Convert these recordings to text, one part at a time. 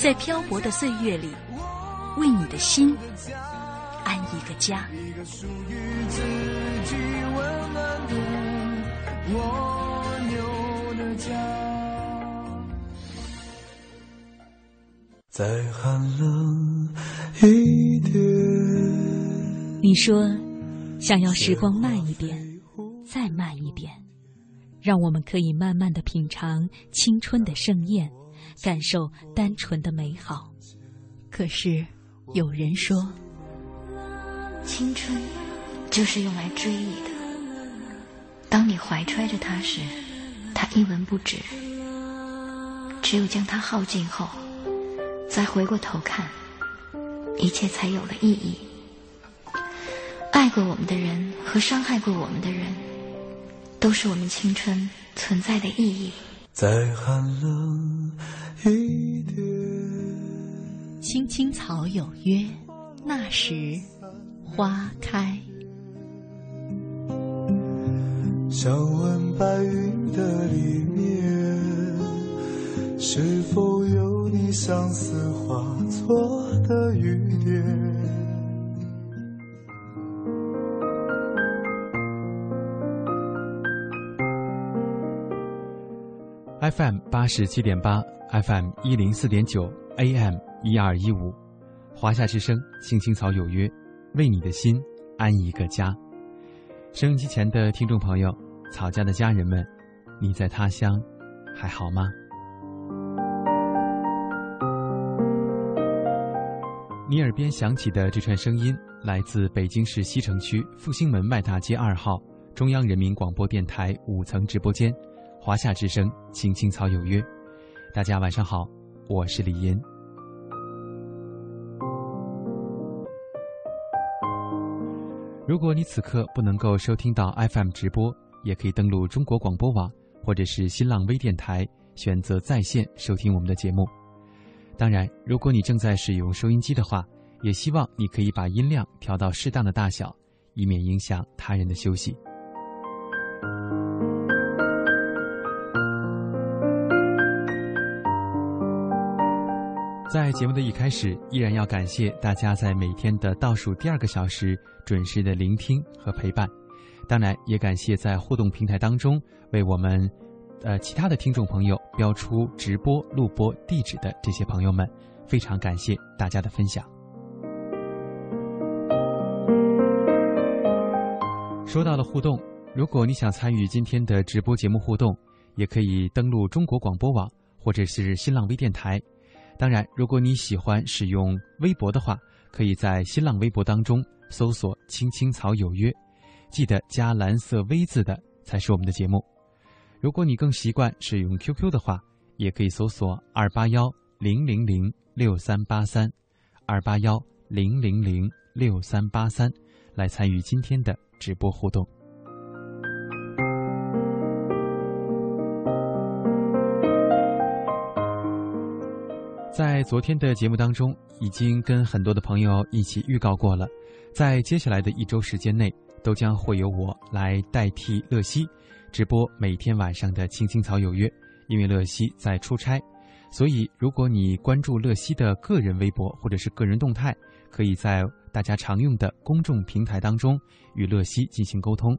在漂泊的岁月里，为你的心安一个家。一个属于自己温暖的我有的家。再寒冷一点。你说，想要时光慢一点，再慢一点，让我们可以慢慢的品尝青春的盛宴，感受单纯的美好。可是，有人说，青春就是用来追忆的。当你怀揣着它时，它一文不值；只有将它耗尽后，再回过头看，一切才有了意义。爱过我们的人和伤害过我们的人，都是我们青春存在的意义。再寒冷一点。青青草有约，那时花开。想问白云的里面，是否有你相思化作的雨点？FM 八十七点八，FM 一零四点九，AM 一二一五，华夏之声，青青草有约，为你的心安一个家。收音机前的听众朋友，草家的家人们，你在他乡还好吗？你耳边响起的这串声音，来自北京市西城区复兴门外大街二号中央人民广播电台五层直播间。华夏之声，青青草有约，大家晚上好，我是李岩。如果你此刻不能够收听到 FM 直播，也可以登录中国广播网或者是新浪微电台，选择在线收听我们的节目。当然，如果你正在使用收音机的话，也希望你可以把音量调到适当的大小，以免影响他人的休息。在节目的一开始，依然要感谢大家在每天的倒数第二个小时准时的聆听和陪伴。当然，也感谢在互动平台当中为我们，呃，其他的听众朋友标出直播录播地址的这些朋友们，非常感谢大家的分享。说到了互动，如果你想参与今天的直播节目互动，也可以登录中国广播网或者是新浪微电台。当然，如果你喜欢使用微博的话，可以在新浪微博当中搜索“青青草有约”，记得加蓝色 V 字的才是我们的节目。如果你更习惯使用 QQ 的话，也可以搜索二八幺零零零六三八三，二八幺零零零六三八三，来参与今天的直播互动。在昨天的节目当中，已经跟很多的朋友一起预告过了，在接下来的一周时间内，都将会由我来代替乐西直播每天晚上的《青青草有约》。因为乐西在出差，所以如果你关注乐西的个人微博或者是个人动态，可以在大家常用的公众平台当中与乐西进行沟通。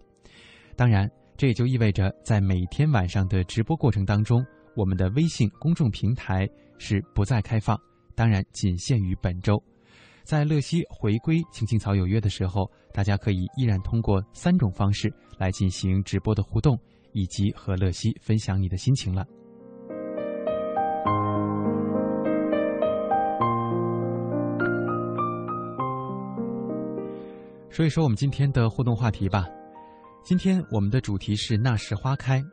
当然，这也就意味着在每天晚上的直播过程当中，我们的微信公众平台是不再开放，当然仅限于本周。在乐西回归《青青草有约》的时候，大家可以依然通过三种方式来进行直播的互动，以及和乐西分享你的心情了。说一说我们今天的互动话题吧。今天我们的主题是“那时花开”。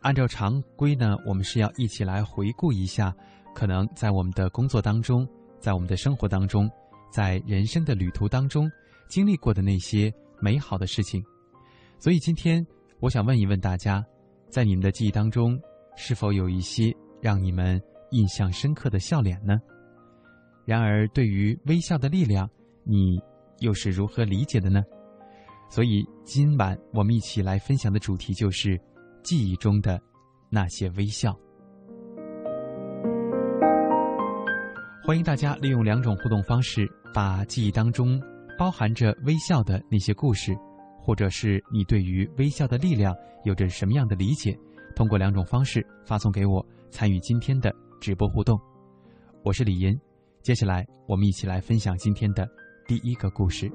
按照常规呢，我们是要一起来回顾一下，可能在我们的工作当中，在我们的生活当中，在人生的旅途当中经历过的那些美好的事情。所以今天我想问一问大家，在你们的记忆当中，是否有一些让你们印象深刻的笑脸呢？然而，对于微笑的力量，你又是如何理解的呢？所以今晚我们一起来分享的主题就是记忆中的那些微笑。欢迎大家利用两种互动方式，把记忆当中包含着微笑的那些故事，或者是你对于微笑的力量有着什么样的理解，通过两种方式发送给我，参与今天的直播互动。我是李银，接下来我们一起来分享今天的第一个故事。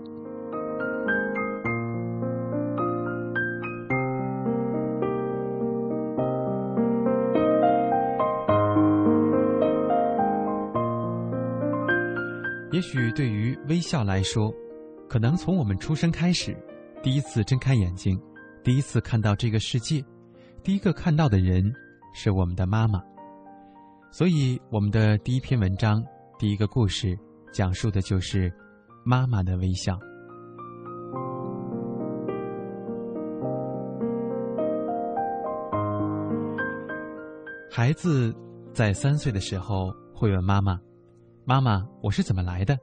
许对于微笑来说，可能从我们出生开始，第一次睁开眼睛，第一次看到这个世界，第一个看到的人是我们的妈妈。所以，我们的第一篇文章，第一个故事，讲述的就是妈妈的微笑。孩子在三岁的时候会问妈妈。妈妈，我是怎么来的？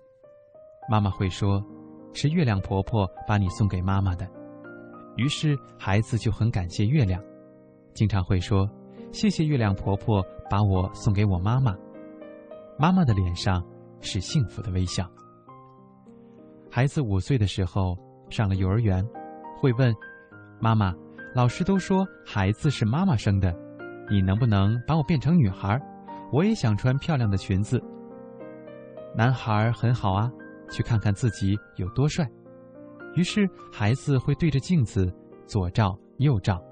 妈妈会说：“是月亮婆婆把你送给妈妈的。”于是孩子就很感谢月亮，经常会说：“谢谢月亮婆婆把我送给我妈妈。”妈妈的脸上是幸福的微笑。孩子五岁的时候上了幼儿园，会问：“妈妈，老师都说孩子是妈妈生的，你能不能把我变成女孩？我也想穿漂亮的裙子。”男孩很好啊，去看看自己有多帅。于是孩子会对着镜子左照右照，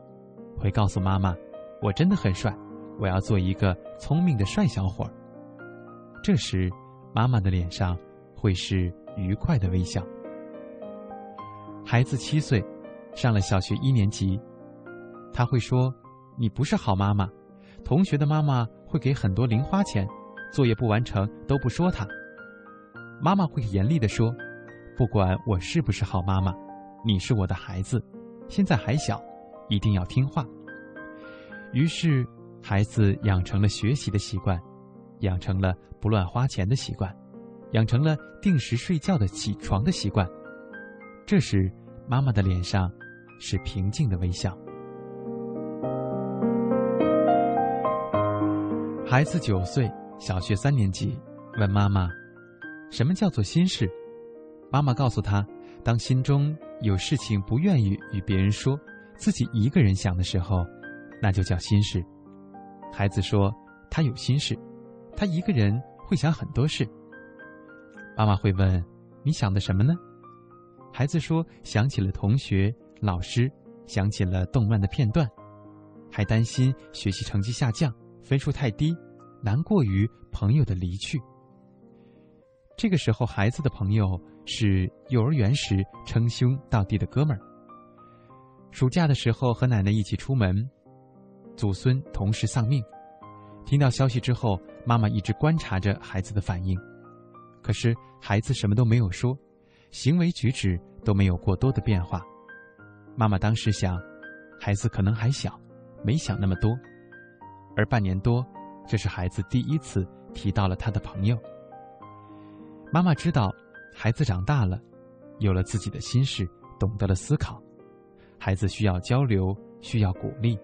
会告诉妈妈：“我真的很帅，我要做一个聪明的帅小伙。”这时，妈妈的脸上会是愉快的微笑。孩子七岁，上了小学一年级，他会说：“你不是好妈妈，同学的妈妈会给很多零花钱，作业不完成都不说他。”妈妈会严厉地说：“不管我是不是好妈妈，你是我的孩子，现在还小，一定要听话。”于是，孩子养成了学习的习惯，养成了不乱花钱的习惯，养成了定时睡觉的起床的习惯。这时，妈妈的脸上是平静的微笑。孩子九岁，小学三年级，问妈妈。什么叫做心事？妈妈告诉他：当心中有事情不愿意与别人说，自己一个人想的时候，那就叫心事。孩子说：“他有心事，他一个人会想很多事。”妈妈会问：“你想的什么呢？”孩子说：“想起了同学、老师，想起了动漫的片段，还担心学习成绩下降，分数太低，难过于朋友的离去。”这个时候，孩子的朋友是幼儿园时称兄道弟的哥们儿。暑假的时候和奶奶一起出门，祖孙同时丧命。听到消息之后，妈妈一直观察着孩子的反应，可是孩子什么都没有说，行为举止都没有过多的变化。妈妈当时想，孩子可能还小，没想那么多。而半年多，这是孩子第一次提到了他的朋友。妈妈知道，孩子长大了，有了自己的心事，懂得了思考。孩子需要交流，需要鼓励，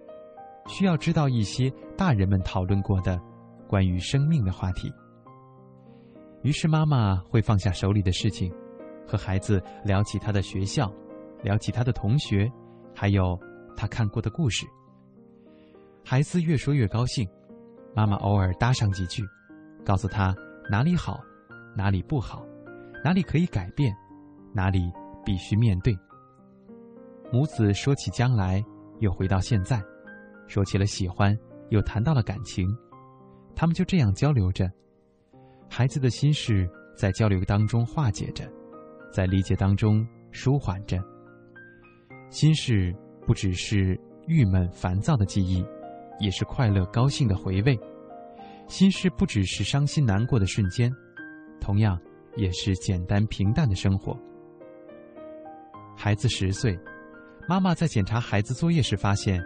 需要知道一些大人们讨论过的关于生命的话题。于是，妈妈会放下手里的事情，和孩子聊起他的学校，聊起他的同学，还有他看过的故事。孩子越说越高兴，妈妈偶尔搭上几句，告诉他哪里好，哪里不好，哪里可以改变，哪里必须面对。母子说起将来，又回到现在，说起了喜欢，又谈到了感情，他们就这样交流着，孩子的心事在交流当中化解着，在理解当中舒缓着。心事不只是郁闷烦躁的记忆，也是快乐高兴的回味；心事不只是伤心难过的瞬间，同样也是简单平淡的生活。孩子十岁，妈妈在检查孩子作业时发现，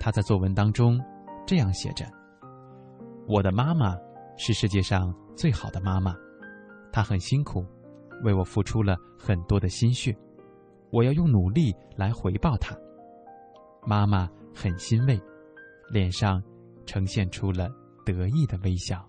他在作文当中这样写着：“我的妈妈是世界上最好的妈妈，她很辛苦，为我付出了很多的心血。”我要用努力来回报她。妈妈很欣慰，脸上呈现出了得意的微笑。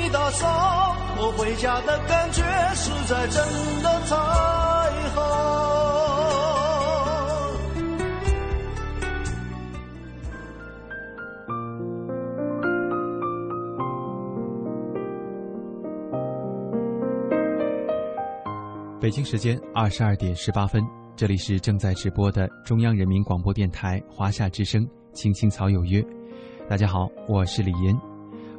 打扫，我回家的感觉实在真的太好。北京时间二十二点十八分，这里是正在直播的中央人民广播电台华夏之声《青青草有约》。大家好，我是李岩，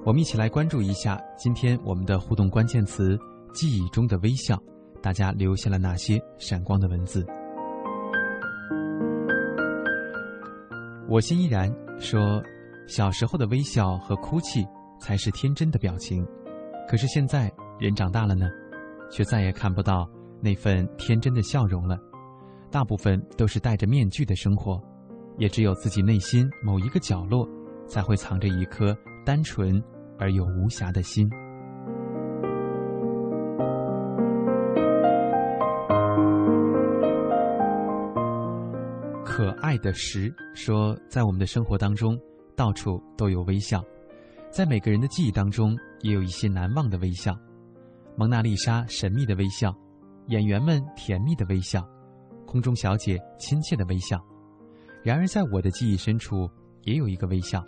我们一起来关注一下今天我们的互动关键词“记忆中的微笑”，大家留下了哪些闪光的文字？我心依然说，小时候的微笑和哭泣才是天真的表情，可是现在人长大了呢，却再也看不到。那份天真的笑容了，大部分都是戴着面具的生活，也只有自己内心某一个角落，才会藏着一颗单纯而又无瑕的心。可爱的石说，在我们的生活当中，到处都有微笑，在每个人的记忆当中，也有一些难忘的微笑，蒙娜丽莎神秘的微笑。演员们甜蜜的微笑，空中小姐亲切的微笑。然而，在我的记忆深处，也有一个微笑，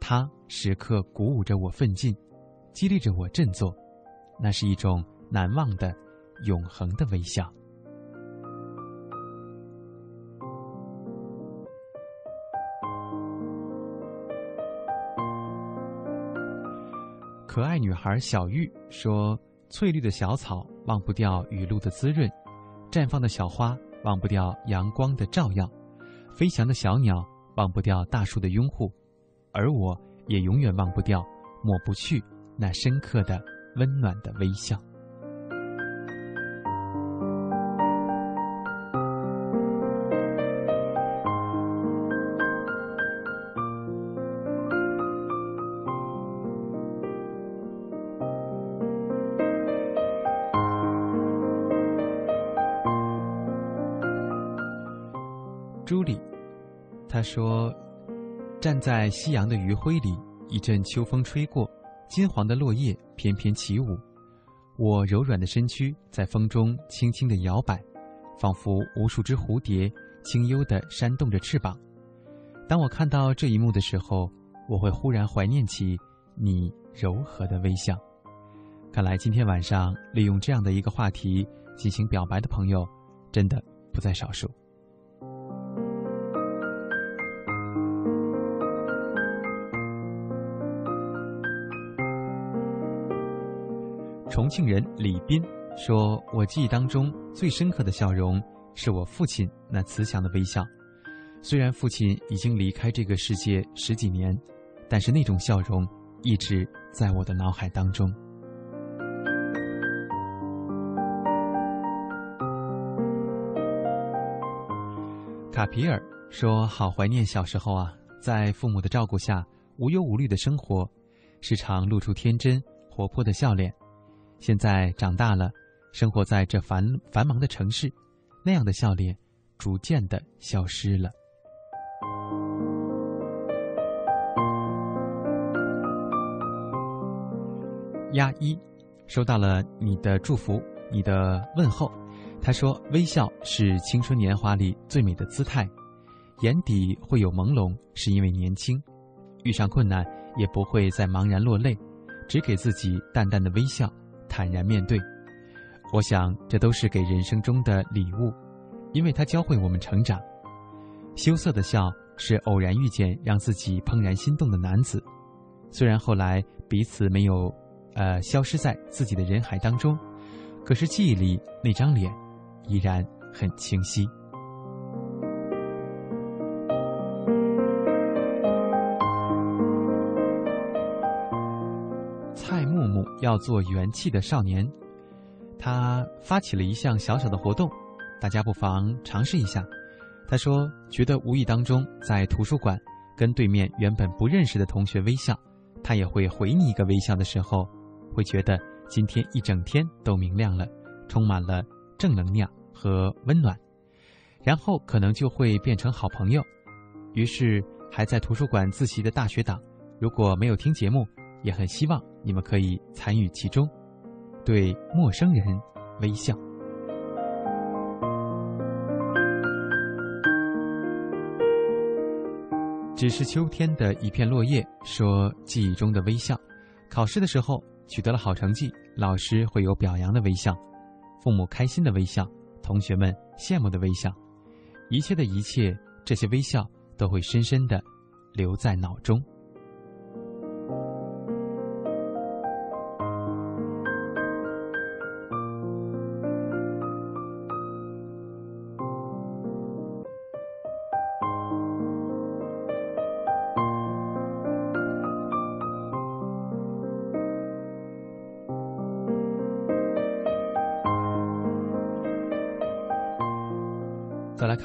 它时刻鼓舞着我奋进，激励着我振作。那是一种难忘的、永恒的微笑。可爱女孩小玉说。翠绿的小草忘不掉雨露的滋润，绽放的小花忘不掉阳光的照耀，飞翔的小鸟忘不掉大树的拥护，而我也永远忘不掉、抹不去那深刻的、温暖的微笑。站在夕阳的余晖里，一阵秋风吹过，金黄的落叶翩翩起舞。我柔软的身躯在风中轻轻的摇摆，仿佛无数只蝴蝶轻悠的扇动着翅膀。当我看到这一幕的时候，我会忽然怀念起你柔和的微笑。看来今天晚上利用这样的一个话题进行表白的朋友，真的不在少数。”重庆人李斌说：“我记忆当中最深刻的笑容，是我父亲那慈祥的微笑。虽然父亲已经离开这个世界十几年，但是那种笑容一直在我的脑海当中。卡皮尔说：“好怀念小时候啊，在父母的照顾下，无忧无虑的生活，时常露出天真活泼的笑脸。现在长大了，生活在这繁繁忙的城市，那样的笑脸逐渐的消失了。”丫一，收到了你的祝福，你的问候。他说：“微笑是青春年华里最美的姿态，眼底会有朦胧，是因为年轻。遇上困难也不会再茫然落泪，只给自己淡淡的微笑，坦然面对。我想这都是给人生中的礼物，因为它教会我们成长。羞涩的笑是偶然遇见让自己怦然心动的男子，虽然后来彼此没有。”呃，消失在自己的人海当中，可是记忆里那张脸依然很清晰。要做元气的少年，他发起了一项小小的活动，大家不妨尝试一下。他说，觉得无意当中在图书馆跟对面原本不认识的同学微笑，他也会回你一个微笑的时候。会觉得今天一整天都明亮了，充满了正能量和温暖，然后可能就会变成好朋友。于是，还在图书馆自习的大学党，如果没有听节目，也很希望你们可以参与其中，对陌生人微笑。只是秋天的一片落叶，说记忆中的微笑，考试的时候。取得了好成绩，老师会有表扬的微笑，父母开心的微笑，同学们羡慕的微笑，一切的一切，这些微笑都会深深的留在脑中。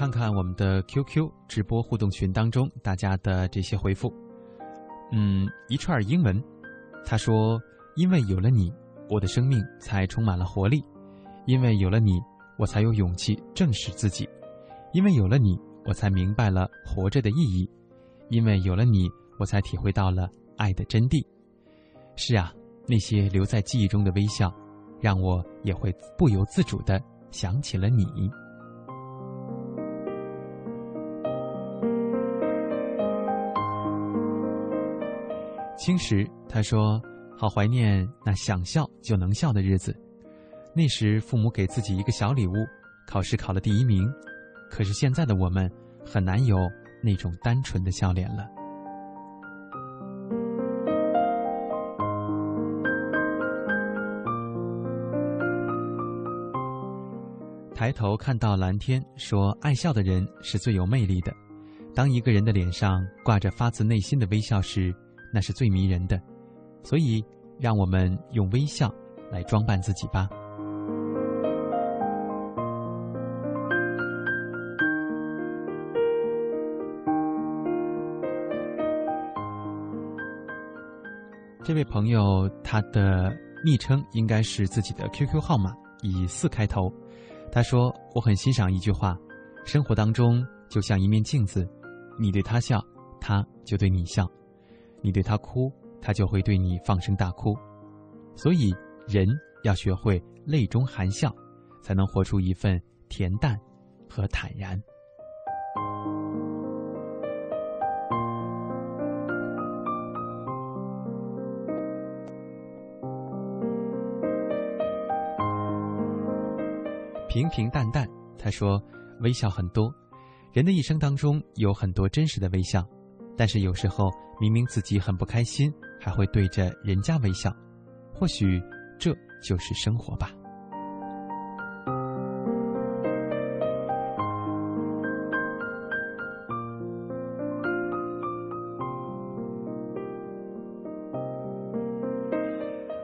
看看我们的 QQ 直播互动群当中大家的这些回复，嗯，一串英文，他说：“因为有了你，我的生命才充满了活力；因为有了你，我才有勇气正视自己；因为有了你，我才明白了活着的意义；因为有了你，我才体会到了爱的真谛。”是啊，那些留在记忆中的微笑，让我也会不由自主的想起了你。青时他说：“好怀念那想笑就能笑的日子，那时父母给自己一个小礼物，考试考了第一名。可是现在的我们，很难有那种单纯的笑脸了。”抬头看到蓝天，说：“爱笑的人是最有魅力的。当一个人的脸上挂着发自内心的微笑时。”那是最迷人的，所以让我们用微笑来装扮自己吧。这位朋友，他的昵称应该是自己的 QQ 号码，以四开头。他说：“我很欣赏一句话，生活当中就像一面镜子，你对他笑，他就对你笑。”你对他哭，他就会对你放声大哭，所以人要学会泪中含笑，才能活出一份恬淡和坦然。平平淡淡，他说：“微笑很多，人的一生当中有很多真实的微笑。”但是有时候明明自己很不开心还会对着人家微笑或许这就是生活吧。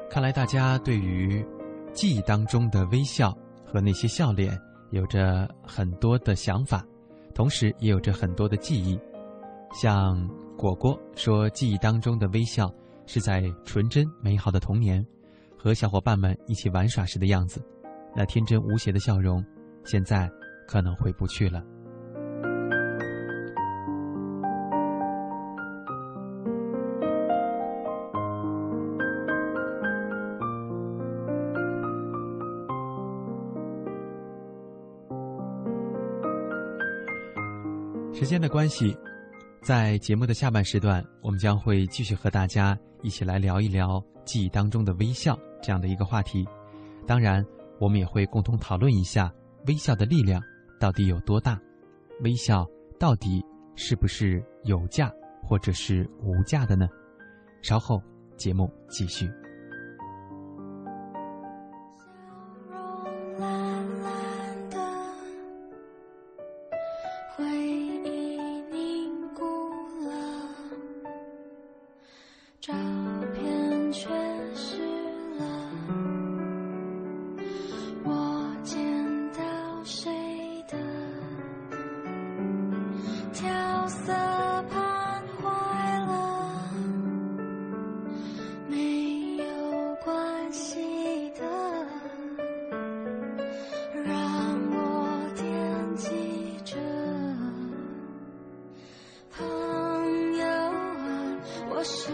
看来大家对于记忆当中的微笑和那些笑脸有着很多的想法同时也有着很多的记忆。像果果说，记忆当中的微笑是在纯真美好的童年，和小伙伴们一起玩耍时的样子，那天真无邪的笑容，现在可能回不去了。时间的关系，在节目的下半时段，我们将会继续和大家一起来聊一聊记忆当中的微笑这样的一个话题。当然，我们也会共同讨论一下微笑的力量到底有多大，微笑到底是不是有价或者是无价的呢？稍后节目继续。是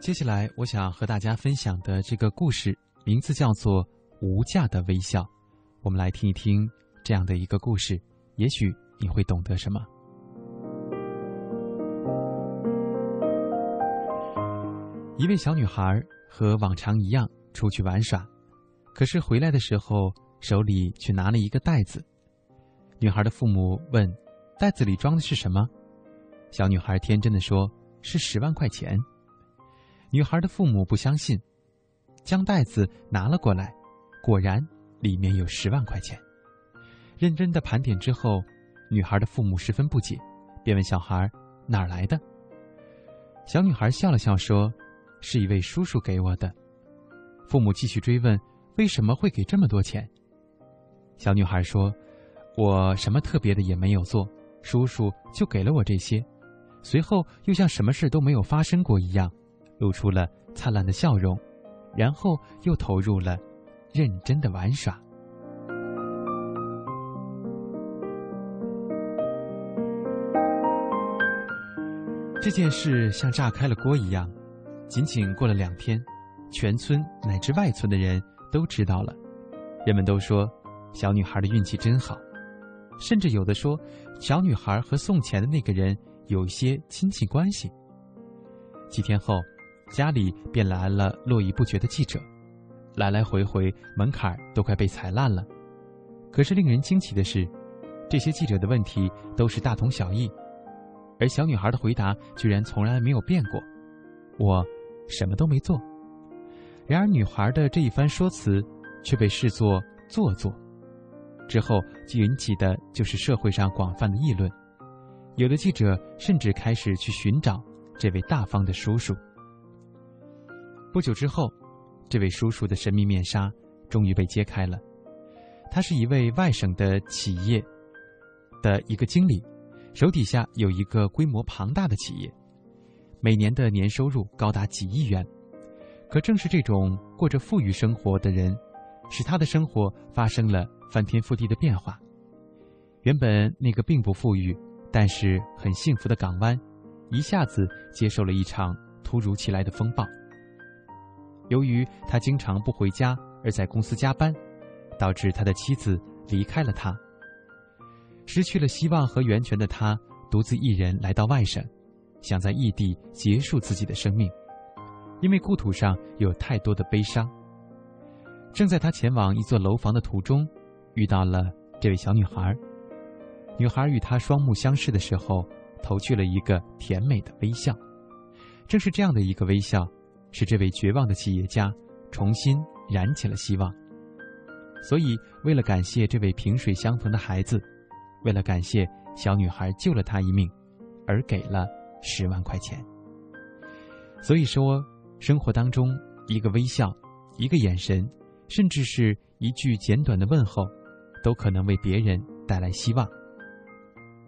接下来我想和大家分享的这个故事名字叫做《无价的微笑》，我们来听一听这样的一个故事，也许你会懂得什么。一位小女孩和往常一样出去玩耍，可是回来的时候手里却拿了一个袋子。女孩的父母问：“袋子里装的是什么？”小女孩天真的说：“是十万块钱。”女孩的父母不相信，将袋子拿了过来，果然里面有十万块钱。认真的盘点之后，女孩的父母十分不解，便问小孩哪儿来的。小女孩笑了笑说：“是一位叔叔给我的。”父母继续追问：“为什么会给这么多钱？”小女孩说：“我什么特别的也没有做，叔叔就给了我这些。”随后又像什么事都没有发生过一样。露出了灿烂的笑容，然后又投入了认真的玩耍。这件事像炸开了锅一样，仅仅过了两天，全村乃至外村的人都知道了。人们都说小女孩的运气真好，甚至有的说小女孩和送钱的那个人有些亲戚关系。几天后，家里便来了络绎不绝的记者，来来回回，门槛都快被踩烂了。可是令人惊奇的是，这些记者的问题都是大同小异，而小女孩的回答居然从来没有变过：“我什么都没做。”然而，女孩的这一番说辞却被视作做作，之后引起的就是社会上广泛的议论。有的记者甚至开始去寻找这位大方的叔叔。不久之后，这位叔叔的神秘面纱终于被揭开了。他是一位外省的企业的一个经理，手底下有一个规模庞大的企业，每年的年收入高达几亿元。可正是这种过着富裕生活的人，使他的生活发生了翻天覆地的变化。原本那个并不富裕，但是很幸福的港湾，一下子接受了一场突如其来的风暴。由于他经常不回家，而在公司加班，导致他的妻子离开了他。失去了希望和源泉的他，独自一人来到外省，想在异地结束自己的生命。因为故土上有太多的悲伤。正在他前往一座楼房的途中，遇到了这位小女孩。女孩与他双目相视的时候，投去了一个甜美的微笑。正是这样的一个微笑，使这位绝望的企业家重新燃起了希望。所以，为了感谢这位萍水相逢的孩子，为了感谢小女孩救了他一命，而给了十万块钱。所以说。生活当中，一个微笑，一个眼神，甚至是一句简短的问候，都可能为别人带来希望。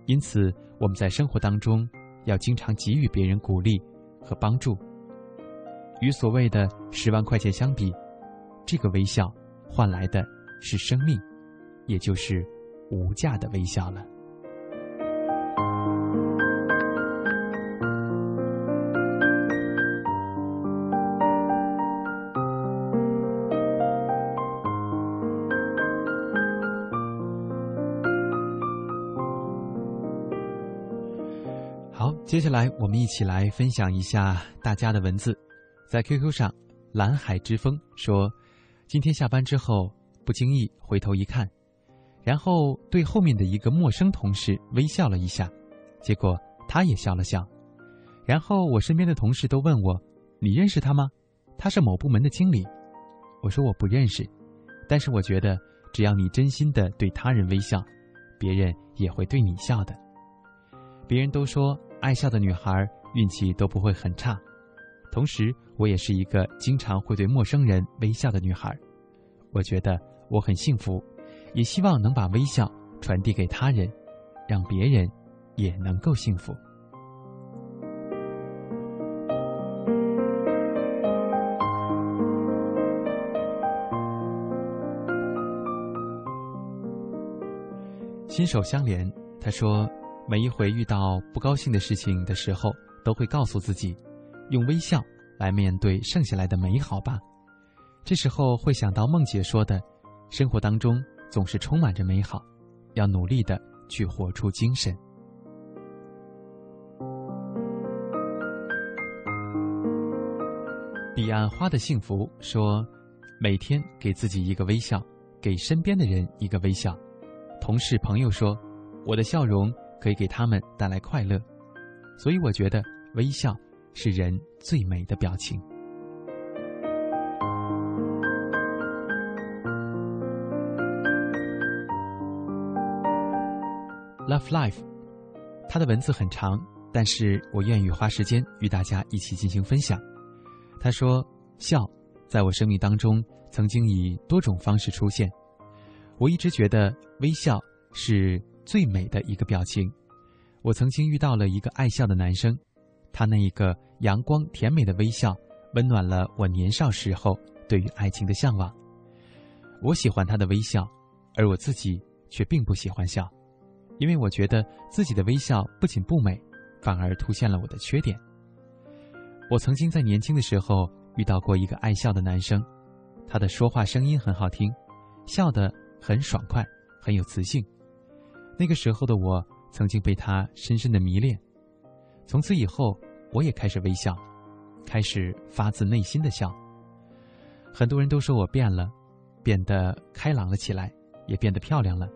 因此，我们在生活当中要经常给予别人鼓励和帮助。与所谓的十万块钱相比，这个微笑换来的是生命，也就是无价的微笑了。接下来，我们一起来分享一下大家的文字。在 QQ 上，蓝海之风说：“今天下班之后，不经意回头一看，然后对后面的一个陌生同事微笑了一下，结果他也笑了笑。然后我身边的同事都问我：‘你认识他吗？’他是某部门的经理。我说我不认识，但是我觉得，只要你真心的对他人微笑，别人也会对你笑的。别人都说。”爱笑的女孩运气都不会很差，同时我也是一个经常会对陌生人微笑的女孩。我觉得我很幸福，也希望能把微笑传递给他人，让别人也能够幸福。心手相连，他说。每一回遇到不高兴的事情的时候，都会告诉自己，用微笑来面对剩下来的美好吧。这时候会想到梦姐说的，生活当中总是充满着美好，要努力的去活出精神。彼岸花的幸福说，每天给自己一个微笑，给身边的人一个微笑。同事朋友说，我的笑容。可以给他们带来快乐，所以我觉得微笑是人最美的表情。Love Life，他的文字很长，但是我愿意花时间与大家一起进行分享。他说：“笑，在我生命当中曾经以多种方式出现，我一直觉得微笑是。”最美的一个表情，我曾经遇到了一个爱笑的男生，他那一个阳光甜美的微笑，温暖了我年少时候对于爱情的向往。我喜欢他的微笑，而我自己却并不喜欢笑，因为我觉得自己的微笑不仅不美，反而凸显了我的缺点。我曾经在年轻的时候遇到过一个爱笑的男生，他的说话声音很好听，笑得很爽快，很有磁性。那个时候的我曾经被他深深的迷恋，从此以后我也开始微笑，开始发自内心的笑。很多人都说我变了，变得开朗了起来，也变得漂亮了。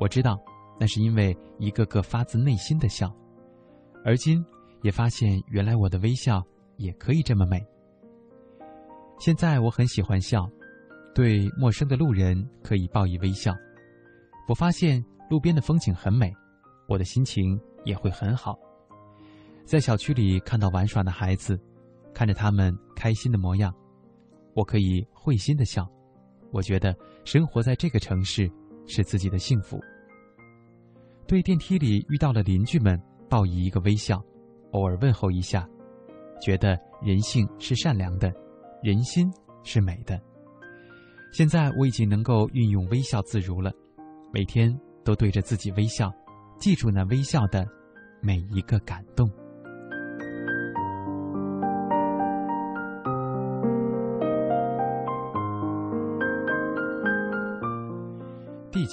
我知道，那是因为一个个发自内心的笑。而今也发现，原来我的微笑也可以这么美。现在我很喜欢笑，对陌生的路人可以报以微笑。我发现路边的风景很美，我的心情也会很好。在小区里看到玩耍的孩子，看着他们开心的模样，我可以会心的笑。我觉得生活在这个城市是自己的幸福。对电梯里遇到了邻居们，报以一个微笑，偶尔问候一下，觉得人性是善良的。人心是美的。现在我已经能够运用微笑自如了，每天都对着自己微笑，记住那微笑的每一个感动。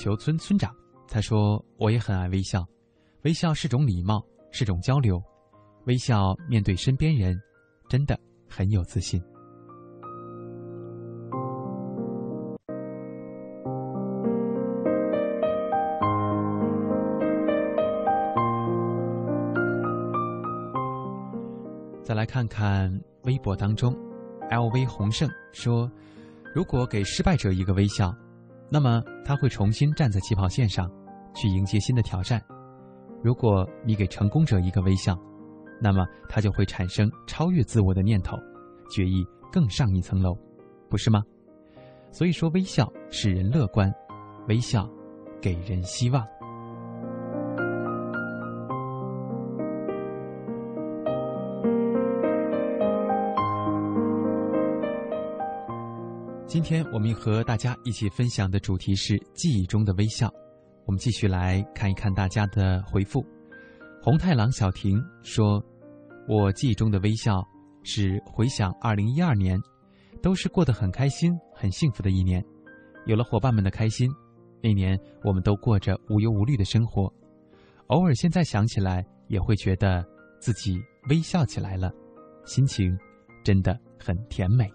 球村村长他说：“我也很爱微笑，微笑是种礼貌，是种交流，微笑面对身边人，真的很有自信。”再来看看微博当中，LV 洪胜说：“如果给失败者一个微笑，那么他会重新站在起跑线上，去迎接新的挑战；如果你给成功者一个微笑，那么他就会产生超越自我的念头，决意更上一层楼，不是吗？所以说，微笑使人乐观，微笑给人希望。”今天我们和大家一起分享的主题是记忆中的微笑。我们继续来看一看大家的回复。红太狼小婷说：“我记忆中的微笑是回想二零一二年，都是过得很开心、很幸福的一年。有了伙伴们的开心，那年我们都过着无忧无虑的生活。偶尔现在想起来，也会觉得自己微笑起来了，心情真的很甜美。”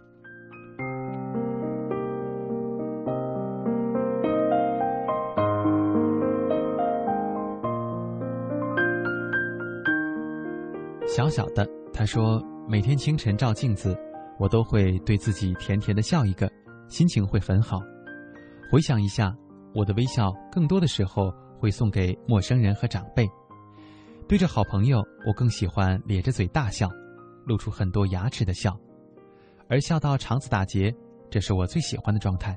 小小的，他说：“每天清晨照镜子，我都会对自己甜甜的笑一个，心情会很好。回想一下，我的微笑更多的时候会送给陌生人和长辈。对着好朋友，我更喜欢咧着嘴大笑，露出很多牙齿的笑，而笑到肠子打结，这是我最喜欢的状态。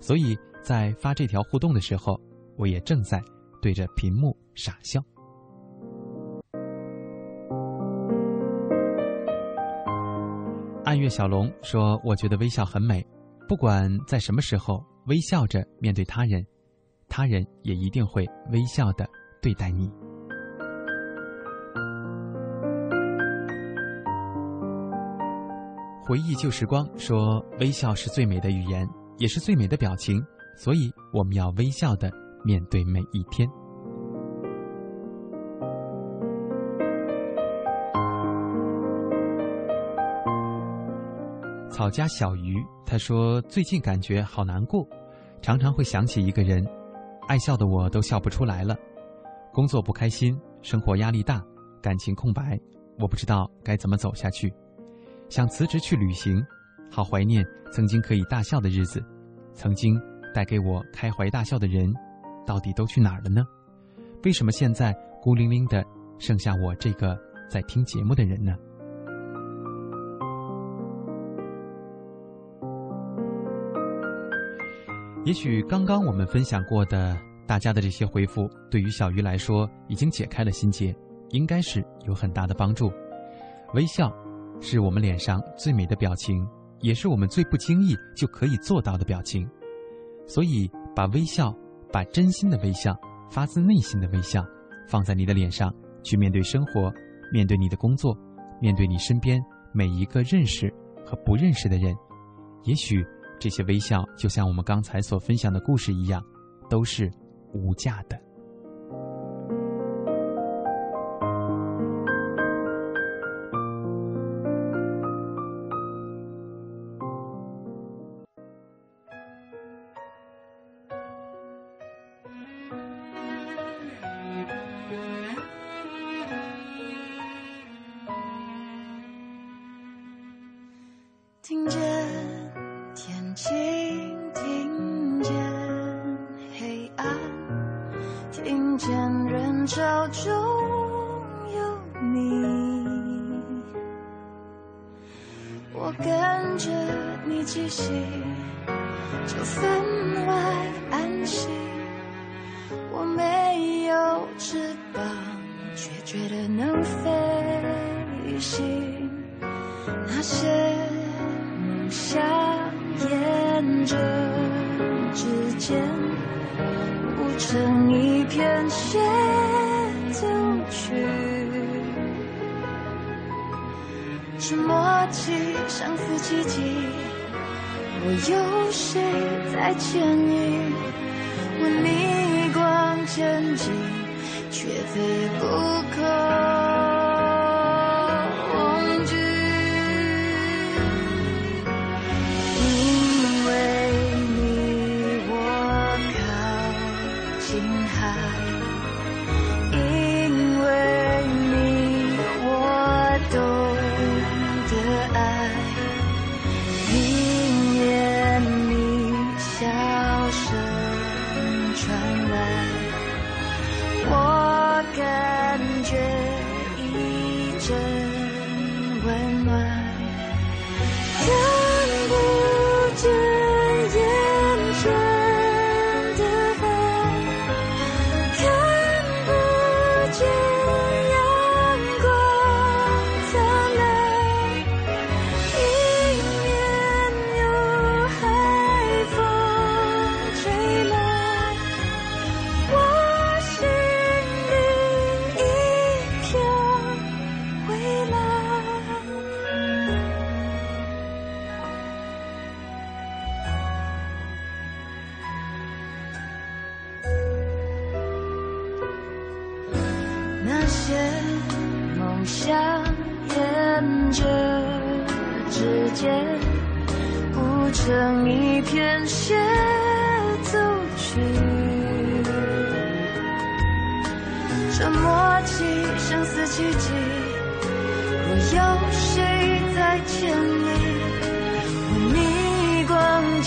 所以在发这条互动的时候，我也正在对着屏幕傻笑。”月小龙说：“我觉得微笑很美，不管在什么时候，微笑着面对他人，他人也一定会微笑的对待你。”回忆旧时光说：“微笑是最美的语言，也是最美的表情，所以我们要微笑的面对每一天。”老家小鱼他说：“最近感觉好难过，常常会想起一个人，爱笑的我都笑不出来了。工作不开心，生活压力大，感情空白，我不知道该怎么走下去。想辞职去旅行，好怀念曾经可以大笑的日子，曾经带给我开怀大笑的人，到底都去哪儿了呢？为什么现在孤零零的剩下我这个在听节目的人呢？”也许刚刚我们分享过的大家的这些回复，对于小鱼来说已经解开了心结，应该是有很大的帮助。微笑是我们脸上最美的表情，也是我们最不经意就可以做到的表情。所以，把微笑，把真心的微笑，发自内心的微笑，放在你的脸上，去面对生活，面对你的工作，面对你身边每一个认识和不认识的人，也许。这些微笑就像我们刚才所分享的故事一样，都是无价的。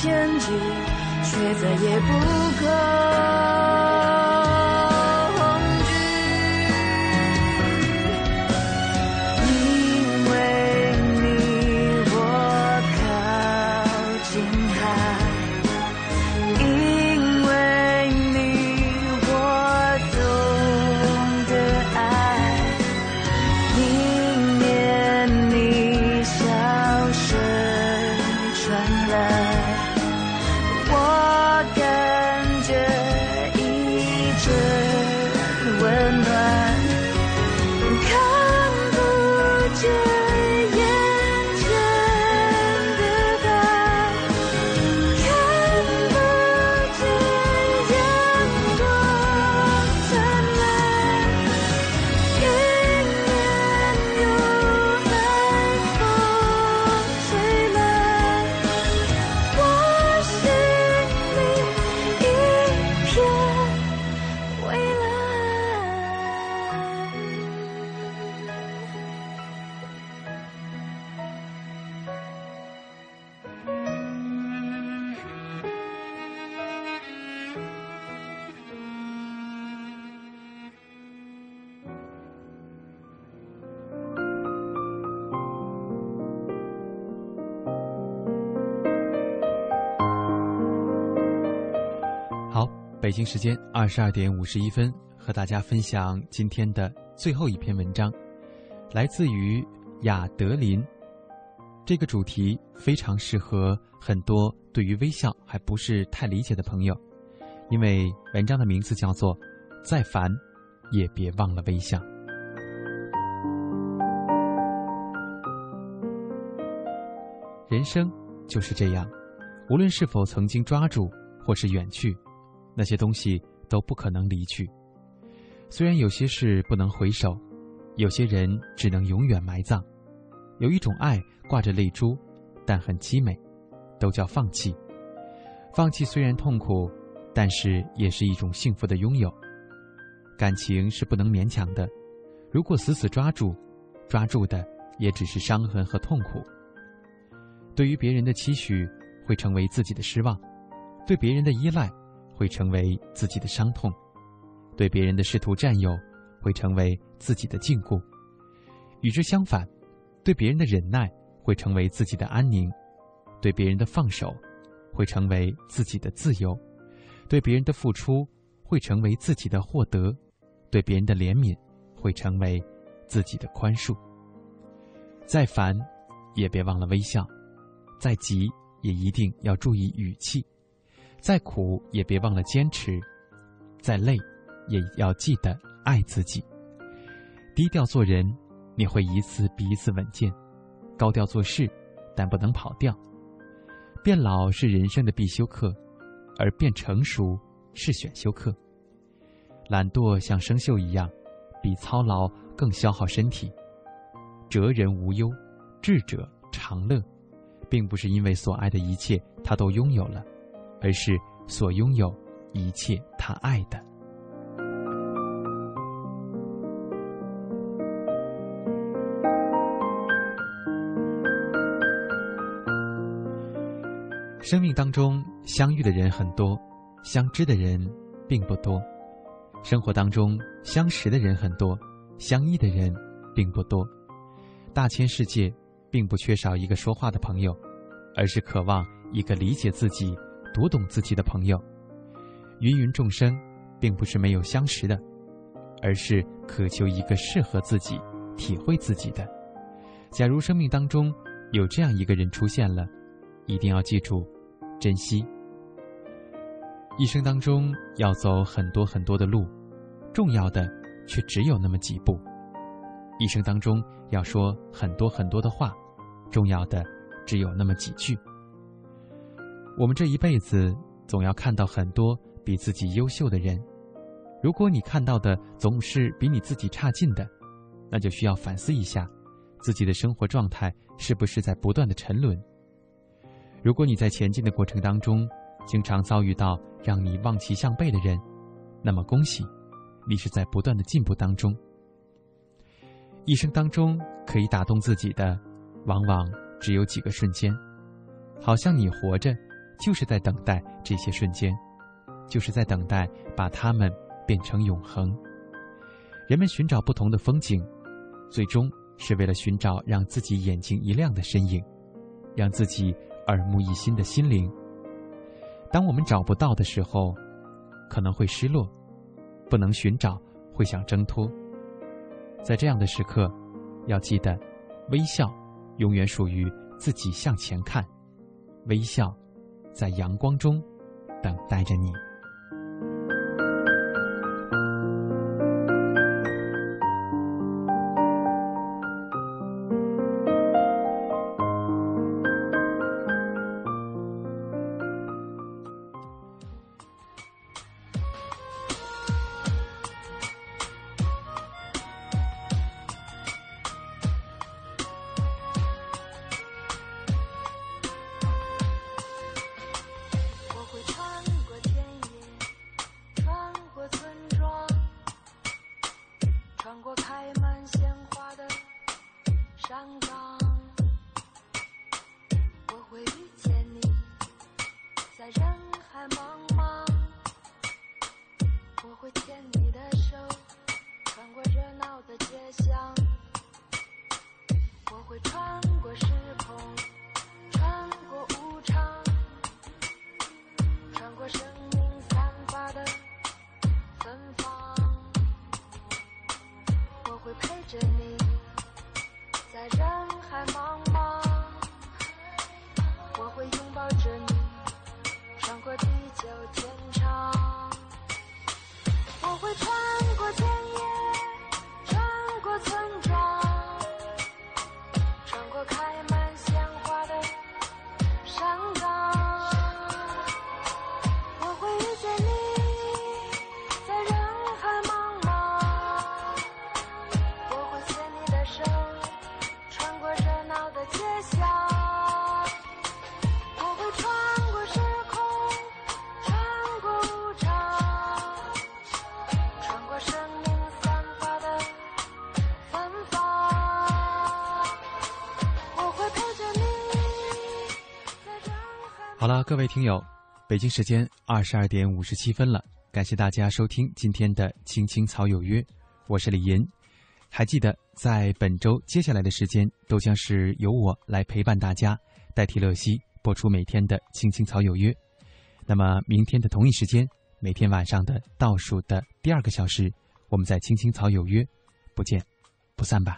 天际却再也不可。北京时间二十二点五十一分，和大家分享今天的最后一篇文章，来自于亚德林。这个主题非常适合很多对于微笑还不是太理解的朋友，因为文章的名字叫做《再烦也别忘了微笑》。人生就是这样，无论是否曾经抓住，或是远去，那些东西都不可能离去。虽然有些事不能回首，有些人只能永远埋葬，有一种爱挂着泪珠，但很凄美，都叫放弃。放弃虽然痛苦，但是也是一种幸福的拥有。感情是不能勉强的，如果死死抓住，抓住的也只是伤痕和痛苦。对于别人的期许，会成为自己的失望；对别人的依赖，会成为自己的伤痛；对别人的试图占有，会成为自己的禁锢。与之相反，对别人的忍耐，会成为自己的安宁；对别人的放手，会成为自己的自由；对别人的付出，会成为自己的获得。对别人的怜悯，会成为自己的宽恕。再烦，也别忘了微笑；再急，也一定要注意语气；再苦，也别忘了坚持；再累，也要记得爱自己。低调做人，你会一次比一次稳健；高调做事，但不能跑调。变老是人生的必修课，而变成熟是选修课。懒惰像生锈一样，比操劳更消耗身体。哲人无忧，智者常乐，并不是因为所爱的一切他都拥有了，而是所拥有一切他爱的。生命当中相遇的人很多，相知的人并不多。生活当中相识的人很多，相依的人并不多。大千世界，并不缺少一个说话的朋友，而是渴望一个理解自己、读懂自己的朋友。芸芸众生，并不是没有相识的，而是渴求一个适合自己、体会自己的。假如生命当中有这样一个人出现了，一定要记住，珍惜。一生当中要走很多很多的路，重要的却只有那么几步；一生当中要说很多很多的话，重要的只有那么几句。我们这一辈子总要看到很多比自己优秀的人，如果你看到的总是比你自己差劲的，那就需要反思一下，自己的生活状态是不是在不断的沉沦。如果你在前进的过程当中，经常遭遇到让你望其项背的人，那么恭喜，你是在不断的进步当中。一生当中可以打动自己的，往往只有几个瞬间，好像你活着就是在等待这些瞬间，就是在等待把它们变成永恒。人们寻找不同的风景，最终是为了寻找让自己眼睛一亮的身影，让自己耳目一新的心灵。当我们找不到的时候，可能会失落；不能寻找，会想挣脱。在这样的时刻，要记得，微笑永远属于自己向前看，微笑在阳光中等待着你。我会穿过时空穿过无常穿过生命散发的芬芳。我会陪着你在人海茫茫。我会拥抱着你穿过地久天长。我会穿好了，各位听友，北京时间二十二点五十七分了，感谢大家收听今天的《青青草有约》，我是李银。还记得，在本周接下来的时间，都将是由我来陪伴大家，代替乐西播出每天的《青青草有约》。那么，明天的同一时间，每天晚上的倒数的第二个小时，我们在《青青草有约》，不见不散吧。